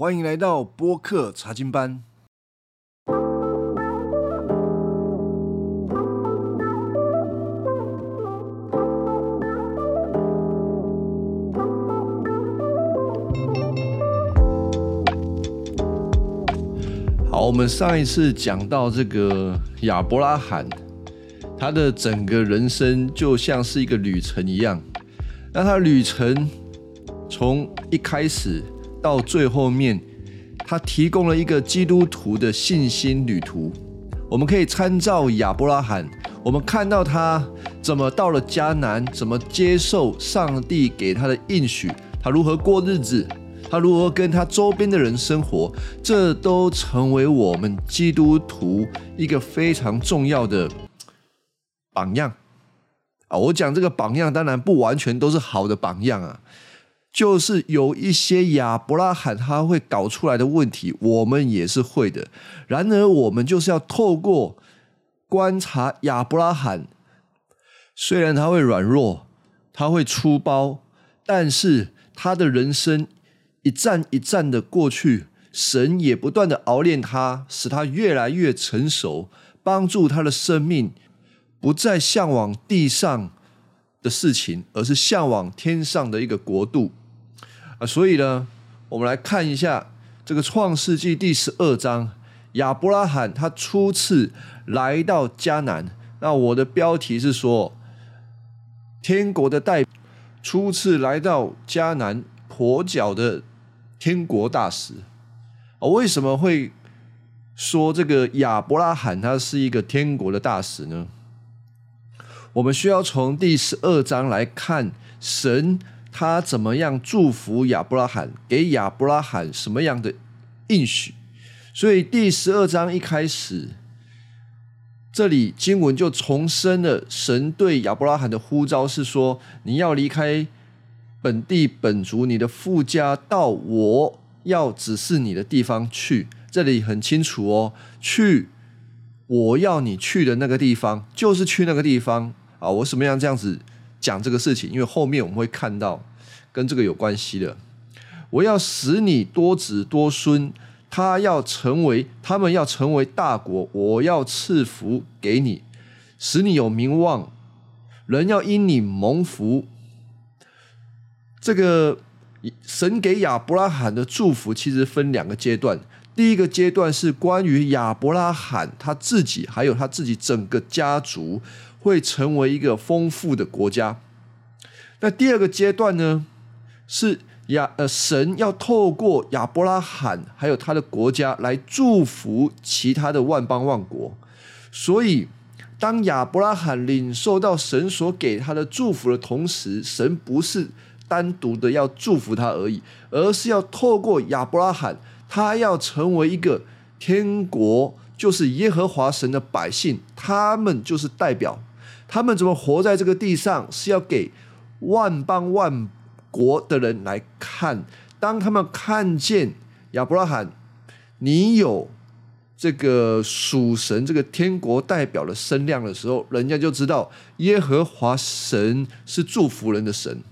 欢迎来到播客查经班。好，我们上一次讲到这个亚伯拉罕，他的整个人生就像是一个旅程一样。那他旅程从一开始到最后面，他提供了一个基督徒的信心旅途。我们可以参照亚伯拉罕，我们看到他怎么到了迦南，怎么接受上帝给他的应许，他如何过日子，他如何跟他周边的人生活，这都成为我们基督徒一个非常重要的榜样啊！我讲这个榜样，当然不完全都是好的榜样啊。就是有一些亚伯拉罕他会搞出来的问题，我们也是会的。然而，我们就是要透过观察亚伯拉罕，虽然他会软弱，他会粗暴，但是他的人生一站一站的过去，神也不断的熬炼他，使他越来越成熟，帮助他的生命不再向往地上的事情，而是向往天上的一个国度。啊，所以呢，我们来看一下这个创世纪第十二章，亚伯拉罕他初次来到迦南。那我的标题是说，天国的代初次来到迦南跛脚的天国大使。啊，为什么会说这个亚伯拉罕他是一个天国的大使呢？我们需要从第十二章来看神。他怎么样祝福亚伯拉罕？给亚伯拉罕什么样的应许？所以第十二章一开始，这里经文就重申了神对亚伯拉罕的呼召，是说你要离开本地本族，你的父家，到我要指示你的地方去。这里很清楚哦，去我要你去的那个地方，就是去那个地方啊！我什么样这样子？讲这个事情，因为后面我们会看到跟这个有关系的。我要使你多子多孙，他要成为，他们要成为大国。我要赐福给你，使你有名望，人要因你蒙福。这个神给亚伯拉罕的祝福，其实分两个阶段。第一个阶段是关于亚伯拉罕他自己，还有他自己整个家族。会成为一个丰富的国家。那第二个阶段呢，是亚呃神要透过亚伯拉罕还有他的国家来祝福其他的万邦万国。所以，当亚伯拉罕领受到神所给他的祝福的同时，神不是单独的要祝福他而已，而是要透过亚伯拉罕，他要成为一个天国，就是耶和华神的百姓，他们就是代表。他们怎么活在这个地上，是要给万邦万国的人来看。当他们看见亚伯拉罕，你有这个属神、这个天国代表的声量的时候，人家就知道耶和华神是祝福人的神，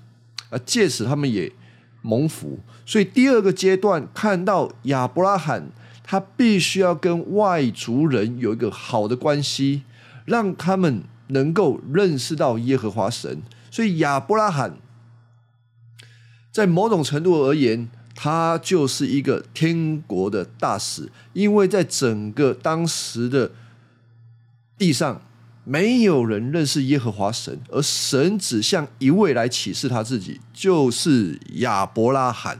而借此他们也蒙福。所以第二个阶段，看到亚伯拉罕，他必须要跟外族人有一个好的关系，让他们。能够认识到耶和华神，所以亚伯拉罕在某种程度而言，他就是一个天国的大使，因为在整个当时的地上，没有人认识耶和华神，而神只向一位来启示他自己，就是亚伯拉罕。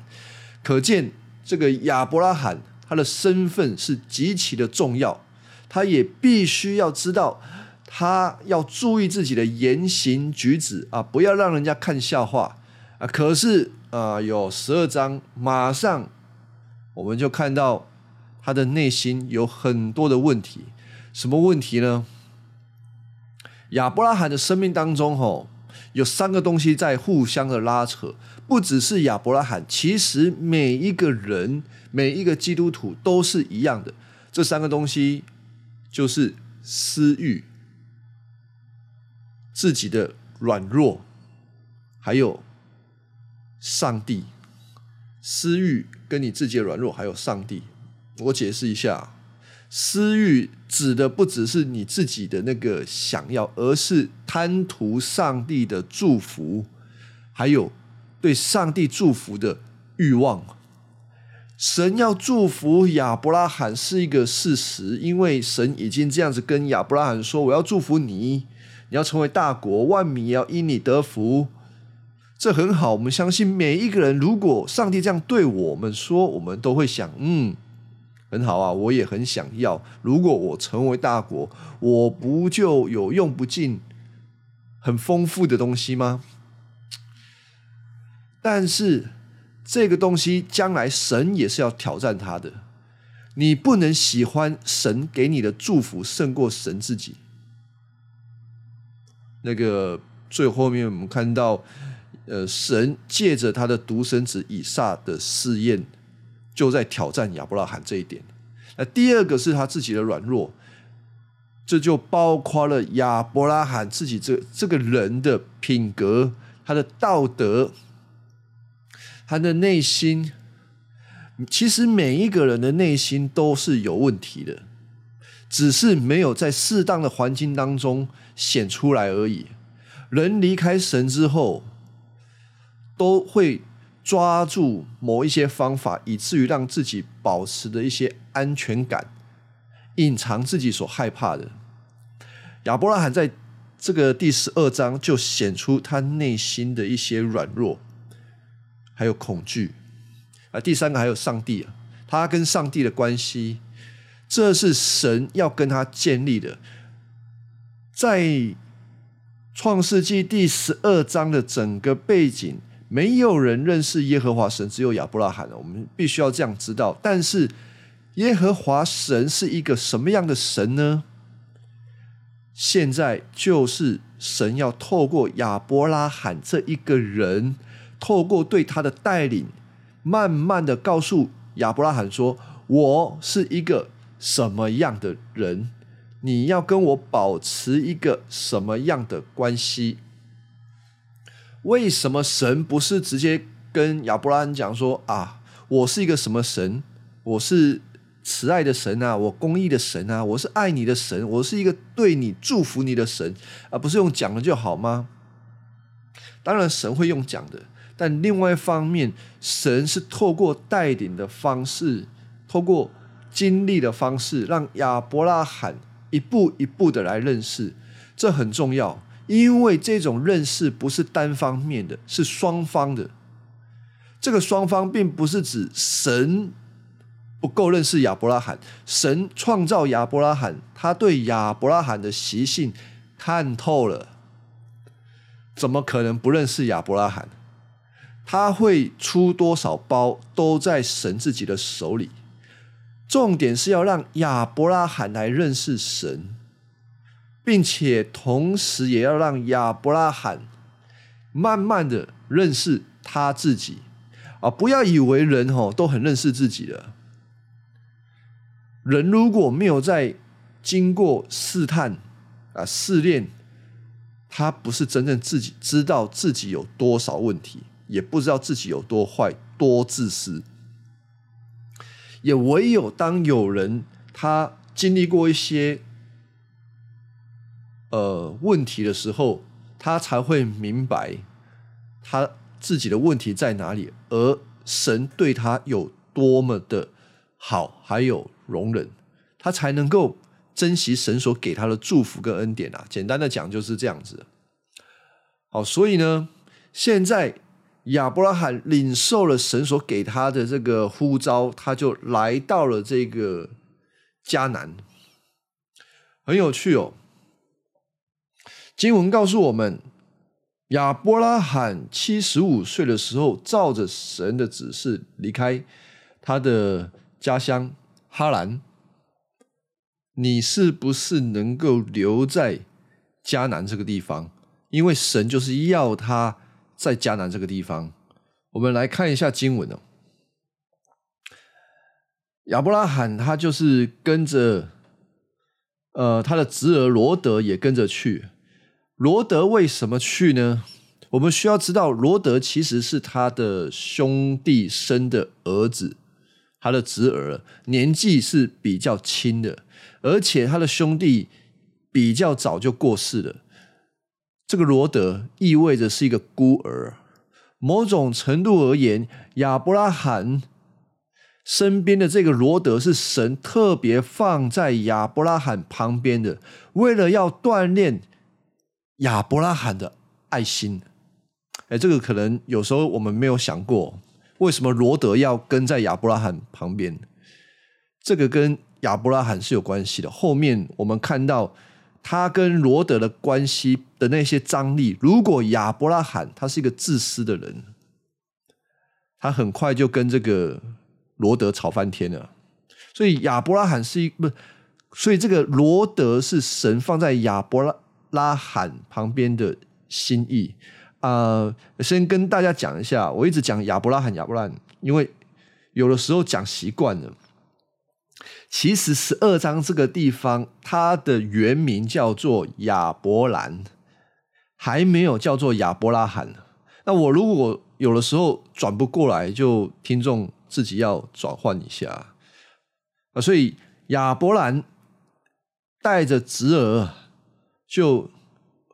可见这个亚伯拉罕他的身份是极其的重要，他也必须要知道。他要注意自己的言行举止啊，不要让人家看笑话啊。可是啊，有十二章，马上我们就看到他的内心有很多的问题。什么问题呢？亚伯拉罕的生命当中，吼，有三个东西在互相的拉扯。不只是亚伯拉罕，其实每一个人、每一个基督徒都是一样的。这三个东西就是私欲。自己的软弱，还有上帝，私欲跟你自己的软弱，还有上帝。我解释一下，私欲指的不只是你自己的那个想要，而是贪图上帝的祝福，还有对上帝祝福的欲望。神要祝福亚伯拉罕是一个事实，因为神已经这样子跟亚伯拉罕说：“我要祝福你，你要成为大国，万民要因你得福。”这很好，我们相信每一个人，如果上帝这样对我们说，我们都会想：“嗯，很好啊，我也很想要。如果我成为大国，我不就有用不尽、很丰富的东西吗？”但是。这个东西将来神也是要挑战他的，你不能喜欢神给你的祝福胜过神自己。那个最后面我们看到，呃，神借着他的独生子以撒的试验，就在挑战亚伯拉罕这一点。那第二个是他自己的软弱，这就包括了亚伯拉罕自己这这个人的品格，他的道德。他的内心，其实每一个人的内心都是有问题的，只是没有在适当的环境当中显出来而已。人离开神之后，都会抓住某一些方法，以至于让自己保持的一些安全感，隐藏自己所害怕的。亚伯拉罕在这个第十二章就显出他内心的一些软弱。还有恐惧啊，第三个还有上帝啊，他跟上帝的关系，这是神要跟他建立的。在创世纪第十二章的整个背景，没有人认识耶和华神，只有亚伯拉罕我们必须要这样知道。但是耶和华神是一个什么样的神呢？现在就是神要透过亚伯拉罕这一个人。透过对他的带领，慢慢的告诉亚伯拉罕说：“我是一个什么样的人？你要跟我保持一个什么样的关系？为什么神不是直接跟亚伯拉罕讲说啊，我是一个什么神？我是慈爱的神啊，我公义的神啊，我是爱你的神，我是一个对你祝福你的神，而不是用讲的就好吗？当然，神会用讲的。”但另外一方面，神是透过带领的方式，透过经历的方式，让亚伯拉罕一步一步的来认识，这很重要，因为这种认识不是单方面的，是双方的。这个双方并不是指神不够认识亚伯拉罕，神创造亚伯拉罕，他对亚伯拉罕的习性看透了，怎么可能不认识亚伯拉罕？他会出多少包，都在神自己的手里。重点是要让亚伯拉罕来认识神，并且同时也要让亚伯拉罕慢慢的认识他自己啊！不要以为人哦都很认识自己了，人如果没有在经过试探啊试炼，他不是真正自己知道自己有多少问题。也不知道自己有多坏、多自私，也唯有当有人他经历过一些呃问题的时候，他才会明白他自己的问题在哪里，而神对他有多么的好，还有容忍，他才能够珍惜神所给他的祝福跟恩典啊。简单的讲就是这样子。好，所以呢，现在。亚伯拉罕领受了神所给他的这个呼召，他就来到了这个迦南。很有趣哦。经文告诉我们，亚伯拉罕七十五岁的时候，照着神的指示离开他的家乡哈兰。你是不是能够留在迦南这个地方？因为神就是要他。在迦南这个地方，我们来看一下经文哦。亚伯拉罕他就是跟着，呃，他的侄儿罗德也跟着去。罗德为什么去呢？我们需要知道，罗德其实是他的兄弟生的儿子，他的侄儿，年纪是比较轻的，而且他的兄弟比较早就过世了。这个罗德意味着是一个孤儿。某种程度而言，亚伯拉罕身边的这个罗德是神特别放在亚伯拉罕旁边的，为了要锻炼亚伯拉罕的爱心。哎，这个可能有时候我们没有想过，为什么罗德要跟在亚伯拉罕旁边？这个跟亚伯拉罕是有关系的。后面我们看到他跟罗德的关系的那些张力，如果亚伯拉罕他是一个自私的人，他很快就跟这个罗德吵翻天了。所以亚伯拉罕是一不，所以这个罗德是神放在亚伯拉拉罕旁边的心意。啊，先跟大家讲一下，我一直讲亚伯拉罕，亚伯拉罕，因为有的时候讲习惯了。其实十二章这个地方，它的原名叫做亚伯兰，还没有叫做亚伯拉罕。那我如果有的时候转不过来，就听众自己要转换一下啊。所以亚伯兰带着侄儿就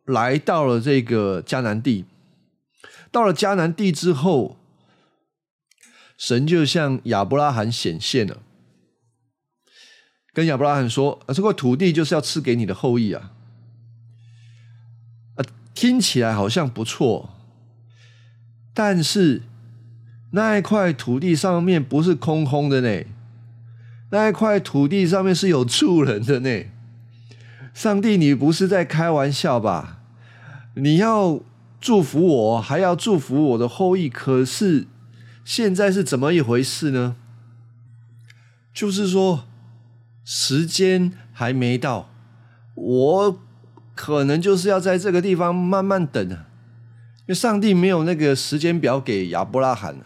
来到了这个迦南地。到了迦南地之后，神就向亚伯拉罕显现了，跟亚伯拉罕说：“啊，这块土地就是要赐给你的后裔啊！”啊，听起来好像不错，但是那一块土地上面不是空空的呢，那一块土地上面是有住人的呢。上帝，你不是在开玩笑吧？你要？祝福我，还要祝福我的后裔。可是现在是怎么一回事呢？就是说，时间还没到，我可能就是要在这个地方慢慢等。因为上帝没有那个时间表给亚伯拉罕，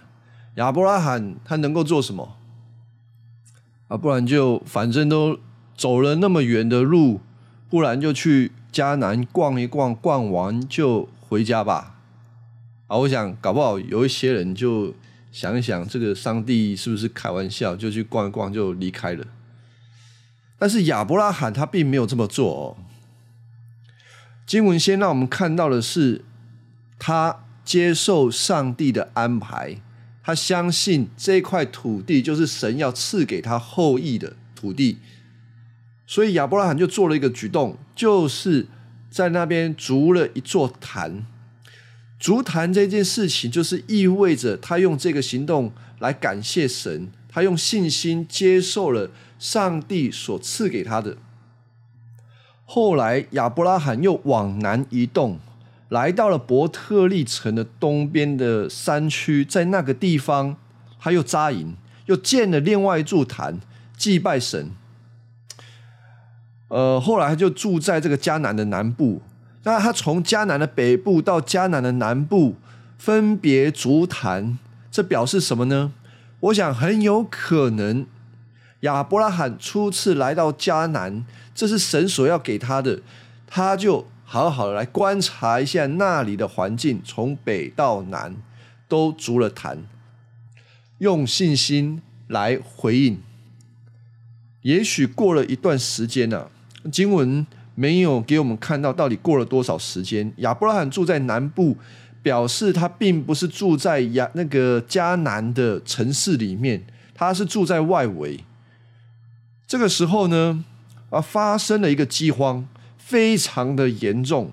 亚伯拉罕他能够做什么啊？不然就反正都走了那么远的路，不然就去迦南逛一逛，逛完就。回家吧，啊！我想搞不好有一些人就想一想，这个上帝是不是开玩笑，就去逛一逛就离开了。但是亚伯拉罕他并没有这么做哦。经文先让我们看到的是，他接受上帝的安排，他相信这块土地就是神要赐给他后裔的土地，所以亚伯拉罕就做了一个举动，就是。在那边筑了一座坛，筑坛这件事情就是意味着他用这个行动来感谢神，他用信心接受了上帝所赐给他的。后来亚伯拉罕又往南移动，来到了伯特利城的东边的山区，在那个地方他又扎营，又建了另外一座坛，祭拜神。呃，后来他就住在这个迦南的南部。那他从迦南的北部到迦南的南部，分别足坛，这表示什么呢？我想很有可能亚伯拉罕初次来到迦南，这是神所要给他的，他就好好的来观察一下那里的环境，从北到南都足了坛，用信心来回应。也许过了一段时间呢。经文没有给我们看到到底过了多少时间。亚伯拉罕住在南部，表示他并不是住在亚那个迦南的城市里面，他是住在外围。这个时候呢，啊，发生了一个饥荒，非常的严重。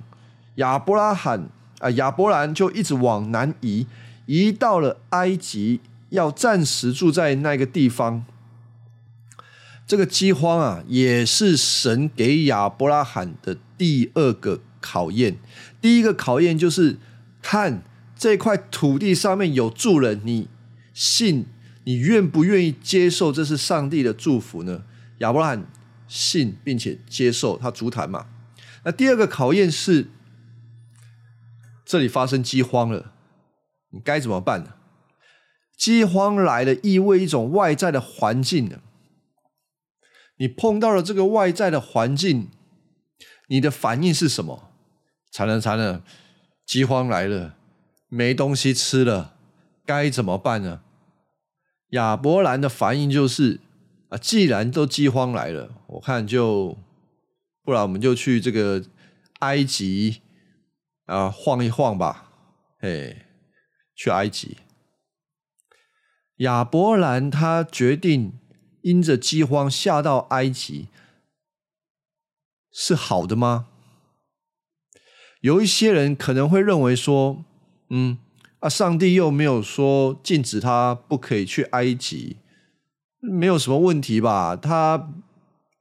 亚伯拉罕啊，亚伯兰就一直往南移，移到了埃及，要暂时住在那个地方。这个饥荒啊，也是神给亚伯拉罕的第二个考验。第一个考验就是看这块土地上面有住人，你信，你愿不愿意接受这是上帝的祝福呢？亚伯拉罕信并且接受，他足坛嘛。那第二个考验是，这里发生饥荒了，你该怎么办呢？饥荒来了，意味一种外在的环境呢？你碰到了这个外在的环境，你的反应是什么？惨了惨了，饥荒来了，没东西吃了，该怎么办呢？亚伯兰的反应就是啊，既然都饥荒来了，我看就不然我们就去这个埃及啊晃一晃吧，嘿，去埃及。亚伯兰他决定因着饥荒下到埃及，是好的吗？有一些人可能会认为说，嗯，啊，上帝又没有说禁止他不可以去埃及，没有什么问题吧？他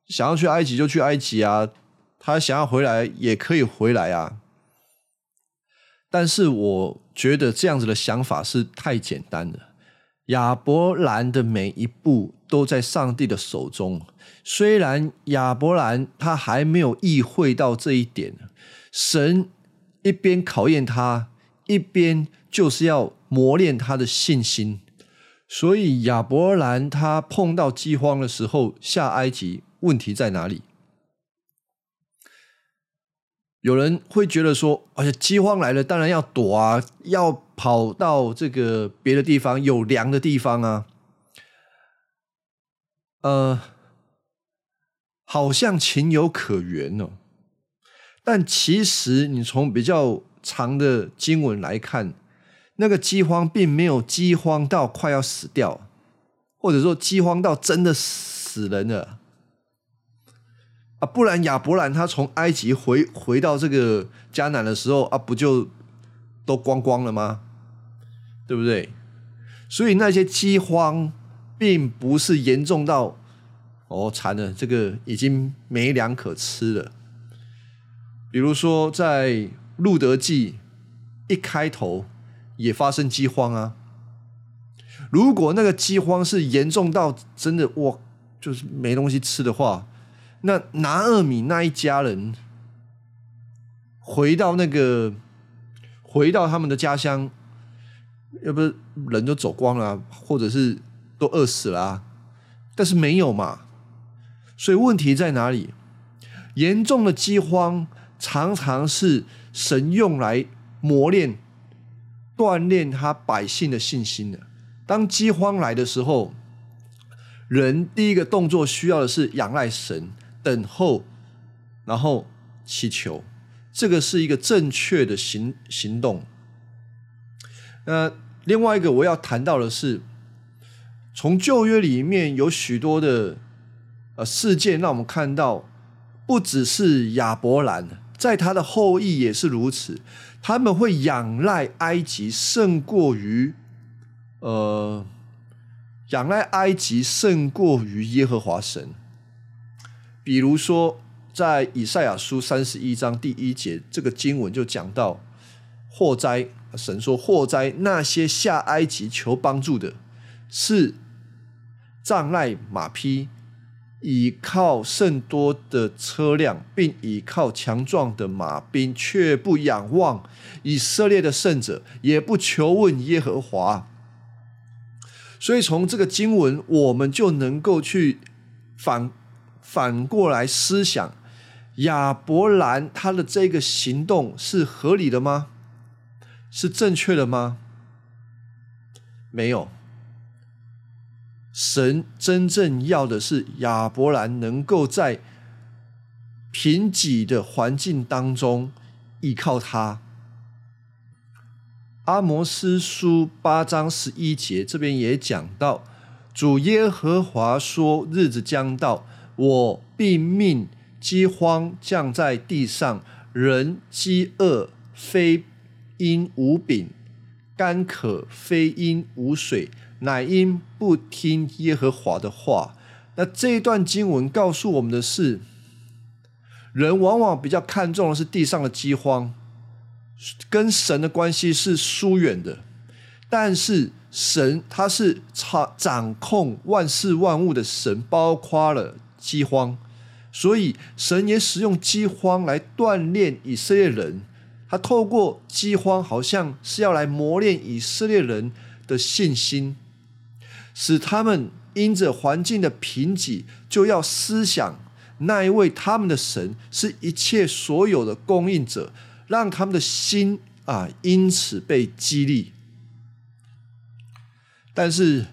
想要去埃及就去埃及啊，他想要回来也可以回来啊。但是我觉得这样子的想法是太简单了。亚伯兰的每一步都在上帝的手中，虽然亚伯兰他还没有意会到这一点，神一边考验他，一边就是要磨练他的信心。所以亚伯兰他碰到饥荒的时候下埃及，问题在哪里？有人会觉得说：“而且饥荒来了，当然要躲啊，要跑到这个别的地方有粮的地方啊。”呃，好像情有可原哦。但其实你从比较长的经文来看，那个饥荒并没有饥荒到快要死掉，或者说饥荒到真的死人了。啊，不然亚伯兰他从埃及回回到这个迦南的时候啊，不就都光光了吗？对不对？所以那些饥荒并不是严重到哦惨了，这个已经没粮可吃了。比如说在路德记一开头也发生饥荒啊。如果那个饥荒是严重到真的哇，就是没东西吃的话。那拿二米那一家人回到那个回到他们的家乡，要不人都走光了，或者是都饿死了，但是没有嘛。所以问题在哪里？严重的饥荒常常是神用来磨练、锻炼他百姓的信心的。当饥荒来的时候，人第一个动作需要的是仰赖神。等候，然后祈求，这个是一个正确的行行动。那另外一个我要谈到的是，从旧约里面有许多的呃事件，让我们看到，不只是亚伯兰，在他的后裔也是如此，他们会仰赖埃及胜过于呃仰赖埃及胜过于耶和华神。比如说，在以赛亚书三十一章第一节，这个经文就讲到祸灾。神说祸灾，那些下埃及求帮助的，是障赖马匹，倚靠甚多的车辆，并倚靠强壮的马兵，却不仰望以色列的圣者，也不求问耶和华。所以，从这个经文，我们就能够去反。反过来思想，亚伯兰他的这个行动是合理的吗？是正确的吗？没有。神真正要的是亚伯兰能够在贫瘠的环境当中依靠他。阿摩斯书八章十一节这边也讲到，主耶和华说：“日子将到。”我必命饥荒降在地上，人饥饿非因无饼，干渴非因无水，乃因不听耶和华的话。那这一段经文告诉我们的是，人往往比较看重的是地上的饥荒，跟神的关系是疏远的。但是神他是掌掌控万事万物的神，包括了。饥荒，所以神也使用饥荒来锻炼以色列人。他透过饥荒，好像是要来磨练以色列人的信心，使他们因着环境的贫瘠，就要思想那一位他们的神是一切所有的供应者，让他们的心啊，因此被激励。但是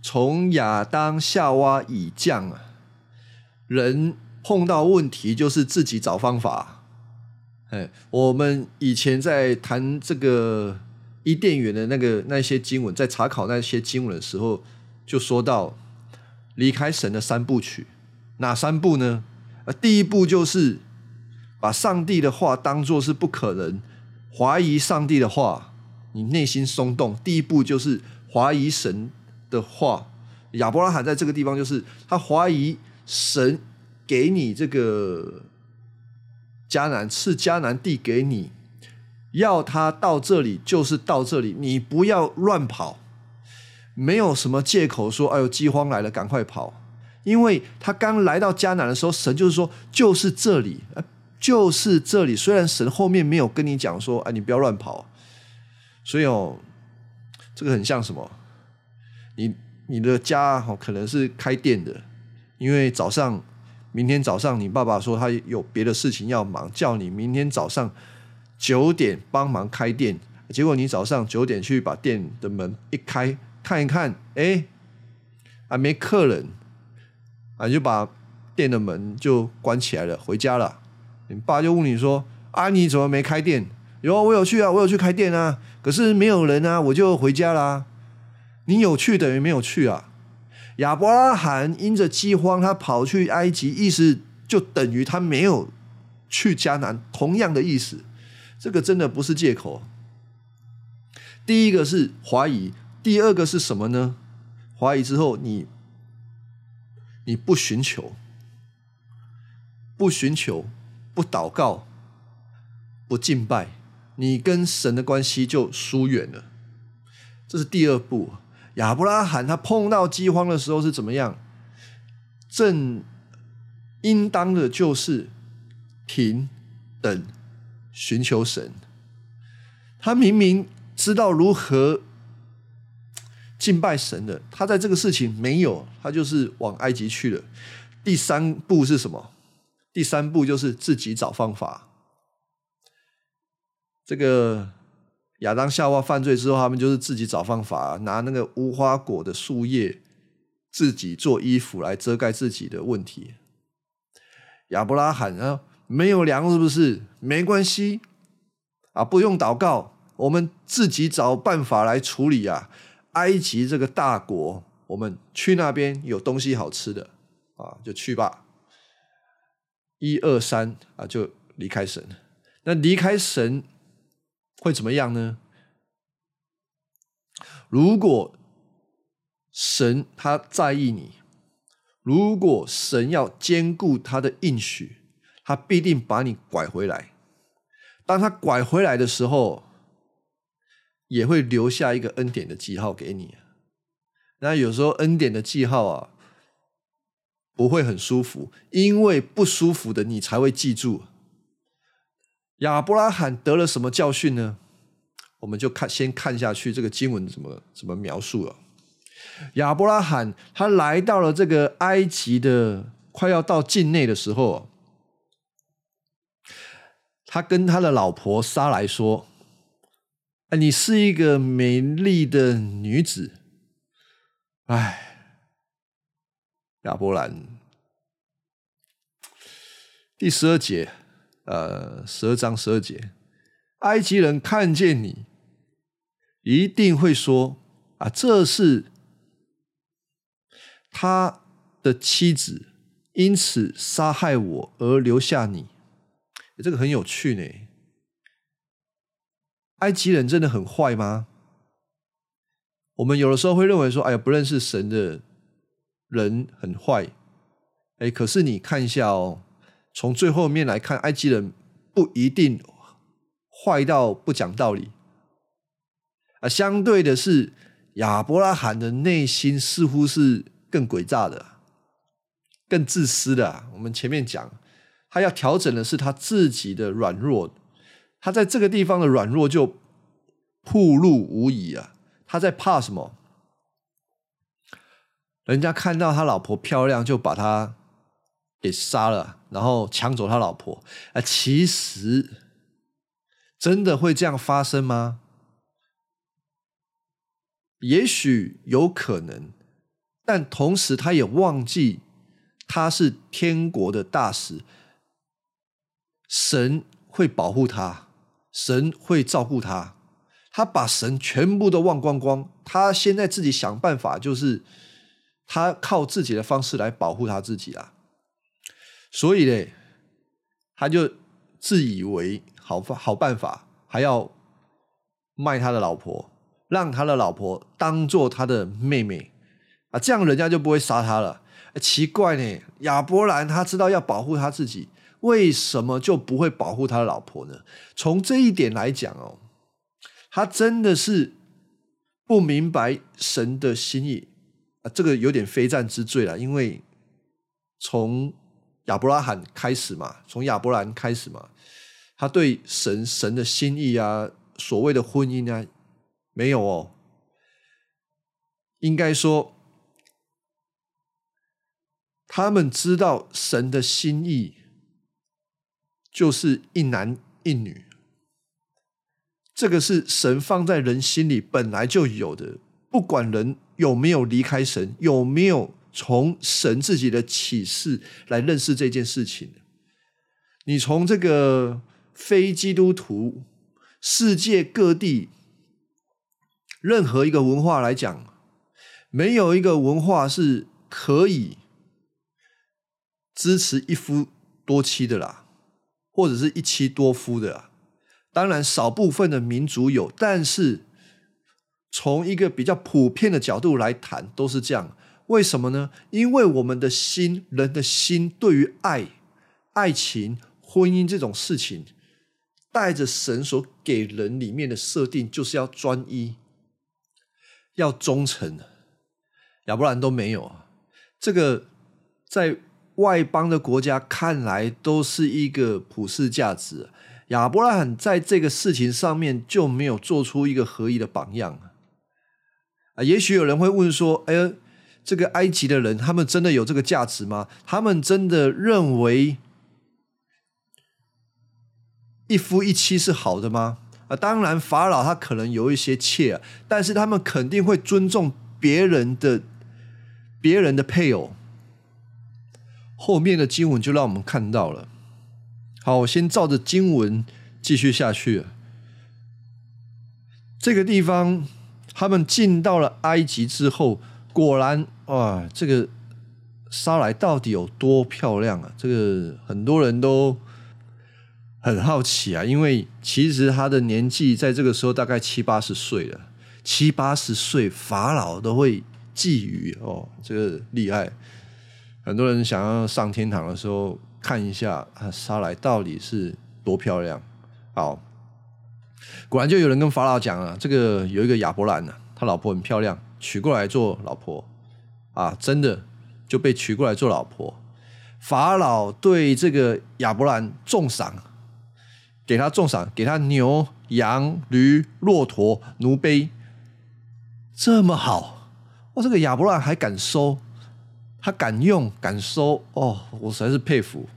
从亚当夏娃以降啊，人碰到问题就是自己找方法。哎，我们以前在谈这个伊甸园的那个那些经文，在查考那些经文的时候，就说到离开神的三部曲，哪三步呢？呃，第一步就是把上帝的话当做是不可能，怀疑上帝的话，你内心松动。第一步就是怀疑神的话。亚伯拉罕在这个地方就是他怀疑神给你这个。迦南赐迦南地给你，要他到这里就是到这里，你不要乱跑，没有什么借口说哎呦饥荒来了赶快跑，因为他刚来到迦南的时候，神就是说就是这里，就是这里。虽然神后面没有跟你讲说哎你不要乱跑，所以哦，这个很像什么？你你的家哦可能是开店的，因为早上。明天早上，你爸爸说他有别的事情要忙，叫你明天早上九点帮忙开店。结果你早上九点去把店的门一开，看一看，哎，还没客人，啊，就把店的门就关起来了，回家了。你爸就问你说：“啊，你怎么没开店？”有啊，我有去啊，我有去开店啊，可是没有人啊，我就回家啦。你有去等于没有去啊。亚伯拉罕因着饥荒，他跑去埃及，意思就等于他没有去迦南，同样的意思。这个真的不是借口。第一个是怀疑，第二个是什么呢？怀疑之后，你你不寻求，不寻求，不祷告，不敬拜，你跟神的关系就疏远了。这是第二步。亚伯拉罕他碰到饥荒的时候是怎么样？正应当的就是停等寻求神。他明明知道如何敬拜神的，他在这个事情没有，他就是往埃及去了。第三步是什么？第三步就是自己找方法。这个。亚当夏娃犯罪之后，他们就是自己找方法，拿那个无花果的树叶自己做衣服来遮盖自己的问题。亚伯拉罕啊，没有粮是不是？没关系啊，不用祷告，我们自己找办法来处理啊。埃及这个大国，我们去那边有东西好吃的啊，就去吧。一二三啊，就离开神。那离开神。会怎么样呢？如果神他在意你，如果神要兼顾他的应许，他必定把你拐回来。当他拐回来的时候，也会留下一个恩典的记号给你。那有时候恩典的记号啊，不会很舒服，因为不舒服的你才会记住。亚伯拉罕得了什么教训呢？我们就看先看下去，这个经文怎么怎么描述了？亚伯拉罕他来到了这个埃及的快要到境内的时候，他跟他的老婆撒来说：“哎，你是一个美丽的女子。”哎，亚伯兰第十二节。呃，十二章十二节，埃及人看见你，一定会说：“啊，这是他的妻子，因此杀害我而留下你。”这个很有趣呢。埃及人真的很坏吗？我们有的时候会认为说：“哎呀，不认识神的人很坏。”哎，可是你看一下哦。从最后面来看，埃及人不一定坏到不讲道理啊。相对的是，亚伯拉罕的内心似乎是更诡诈的、更自私的。我们前面讲，他要调整的是他自己的软弱，他在这个地方的软弱就暴露无遗啊。他在怕什么？人家看到他老婆漂亮，就把他。给杀了，然后抢走他老婆啊！其实真的会这样发生吗？也许有可能，但同时他也忘记他是天国的大使，神会保护他，神会照顾他。他把神全部都忘光光，他现在自己想办法，就是他靠自己的方式来保护他自己啦。所以呢，他就自以为好法好办法，还要卖他的老婆，让他的老婆当做他的妹妹啊，这样人家就不会杀他了。奇怪呢，亚伯兰他知道要保护他自己，为什么就不会保护他的老婆呢？从这一点来讲哦。他真的是不明白神的心意啊，这个有点非战之罪了。因为从亚伯拉罕开始嘛，从亚伯兰开始嘛，他对神神的心意啊，所谓的婚姻啊，没有哦。应该说，他们知道神的心意就是一男一女。这个是神放在人心里本来就有的，不管人有没有离开神，有没有从神自己的启示来认识这件事情。你从这个非基督徒世界各地任何一个文化来讲，没有一个文化是可以支持一夫多妻的啦，或者是一妻多夫的。当然，少部分的民族有，但是从一个比较普遍的角度来谈，都是这样。为什么呢？因为我们的心，人的心，对于爱、爱情、婚姻这种事情，带着神所给人里面的设定，就是要专一，要忠诚。要不然都没有啊。这个在外邦的国家看来，都是一个普世价值。亚伯拉罕在这个事情上面就没有做出一个合一的榜样啊！也许有人会问说：“哎呀，这个埃及的人，他们真的有这个价值吗？他们真的认为一夫一妻是好的吗？”啊，当然，法老他可能有一些妾，但是他们肯定会尊重别人的别人的配偶。后面的经文就让我们看到了。好，我先照着经文继续下去。这个地方，他们进到了埃及之后，果然哇，这个莎莱到底有多漂亮啊？这个很多人都很好奇啊，因为其实他的年纪在这个时候大概七八十岁了，七八十岁法老都会觊觎哦，这个厉害。很多人想要上天堂的时候。看一下啊，莎莱到底是多漂亮？好，果然就有人跟法老讲啊，这个有一个亚伯兰呢，他老婆很漂亮，娶过来做老婆啊，真的就被娶过来做老婆。法老对这个亚伯兰重赏，给他重赏，给他牛、羊、驴、骆驼、奴婢，这么好，哇，这个亚伯兰还敢收，他敢用敢收，哦，我实在是佩服。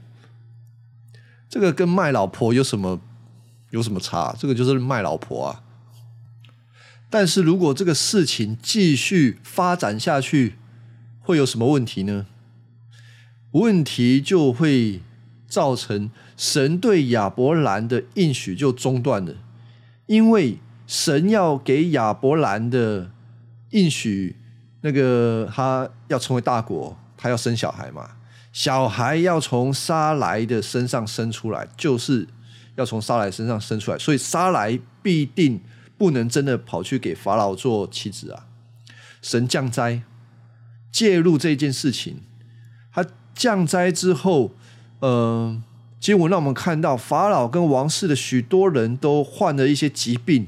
这个跟卖老婆有什么有什么差？这个就是卖老婆啊！但是如果这个事情继续发展下去，会有什么问题呢？问题就会造成神对亚伯兰的应许就中断了，因为神要给亚伯兰的应许，那个他要成为大国，他要生小孩嘛。小孩要从沙来的身上生出来，就是要从沙来身上生出来，所以沙来必定不能真的跑去给法老做妻子啊！神降灾介入这件事情，他降灾之后，呃，经文让我们看到法老跟王室的许多人都患了一些疾病，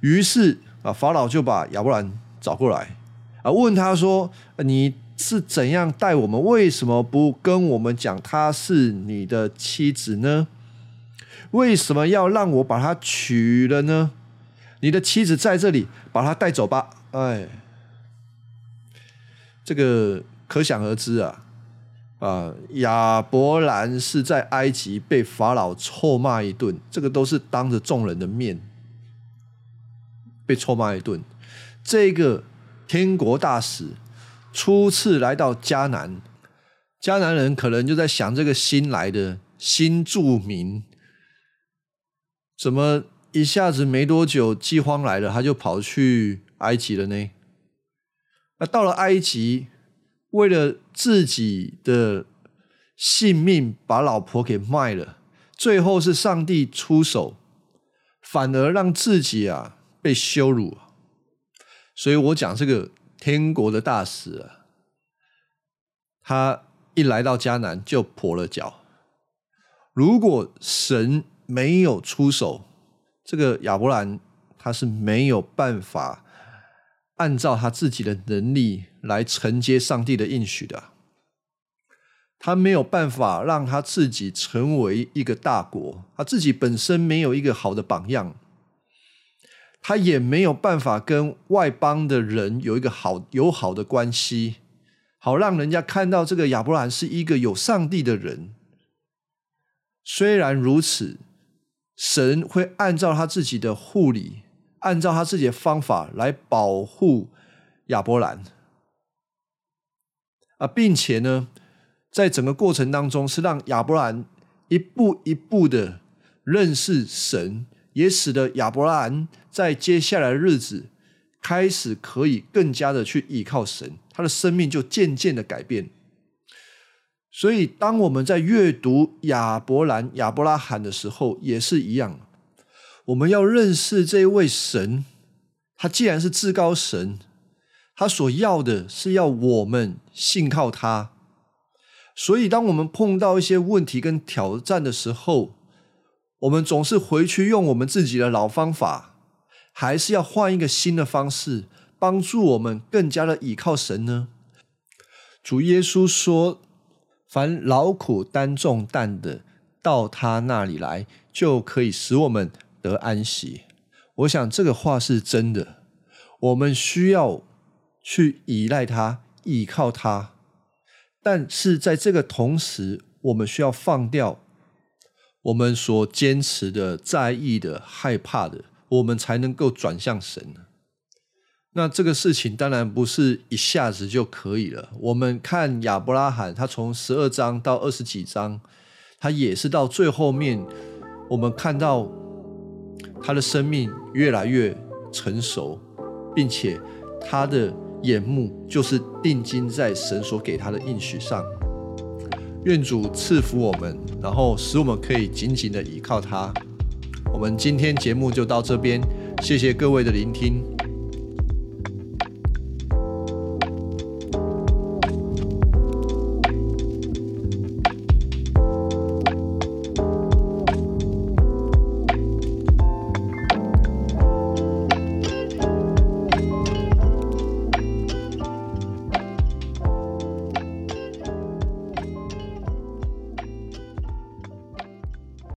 于是啊，法老就把亚伯兰找过来啊，问他说：“你？”是怎样待我们？为什么不跟我们讲她是你的妻子呢？为什么要让我把她娶了呢？你的妻子在这里，把她带走吧。哎，这个可想而知啊。啊，亚伯兰是在埃及被法老臭骂一顿，这个都是当着众人的面被臭骂一顿。这个天国大使初次来到迦南，迦南人可能就在想：这个新来的新住民，怎么一下子没多久饥荒来了，他就跑去埃及了呢？那到了埃及。为了自己的性命，把老婆给卖了，最后是上帝出手，反而让自己啊被羞辱。所以我讲这个天国的大使啊，他一来到迦南就跛了脚。如果神没有出手，这个亚伯兰他是没有办法。按照他自己的能力来承接上帝的应许的，他没有办法让他自己成为一个大国，他自己本身没有一个好的榜样，他也没有办法跟外邦的人有一个好友好的关系，好让人家看到这个亚伯兰是一个有上帝的人。虽然如此，神会按照他自己的护理。按照他自己的方法来保护亚伯兰啊，并且呢，在整个过程当中是让亚伯兰一步一步的认识神，也使得亚伯兰在接下来的日子开始可以更加的去依靠神，他的生命就渐渐的改变。所以，当我们在阅读亚伯兰、亚伯拉罕的时候，也是一样。我们要认识这位神，他既然是至高神，他所要的是要我们信靠他。所以，当我们碰到一些问题跟挑战的时候，我们总是回去用我们自己的老方法，还是要换一个新的方式，帮助我们更加的倚靠神呢？主耶稣说：“凡劳苦担重担的，到他那里来，就可以使我们。”得安息，我想这个话是真的。我们需要去依赖他，依靠他，但是在这个同时，我们需要放掉我们所坚持的、在意的、害怕的，我们才能够转向神。那这个事情当然不是一下子就可以了。我们看亚伯拉罕，他从十二章到二十几章，他也是到最后面，我们看到。他的生命越来越成熟，并且他的眼目就是定睛在神所给他的应许上。愿主赐福我们，然后使我们可以紧紧的依靠他。我们今天节目就到这边，谢谢各位的聆听。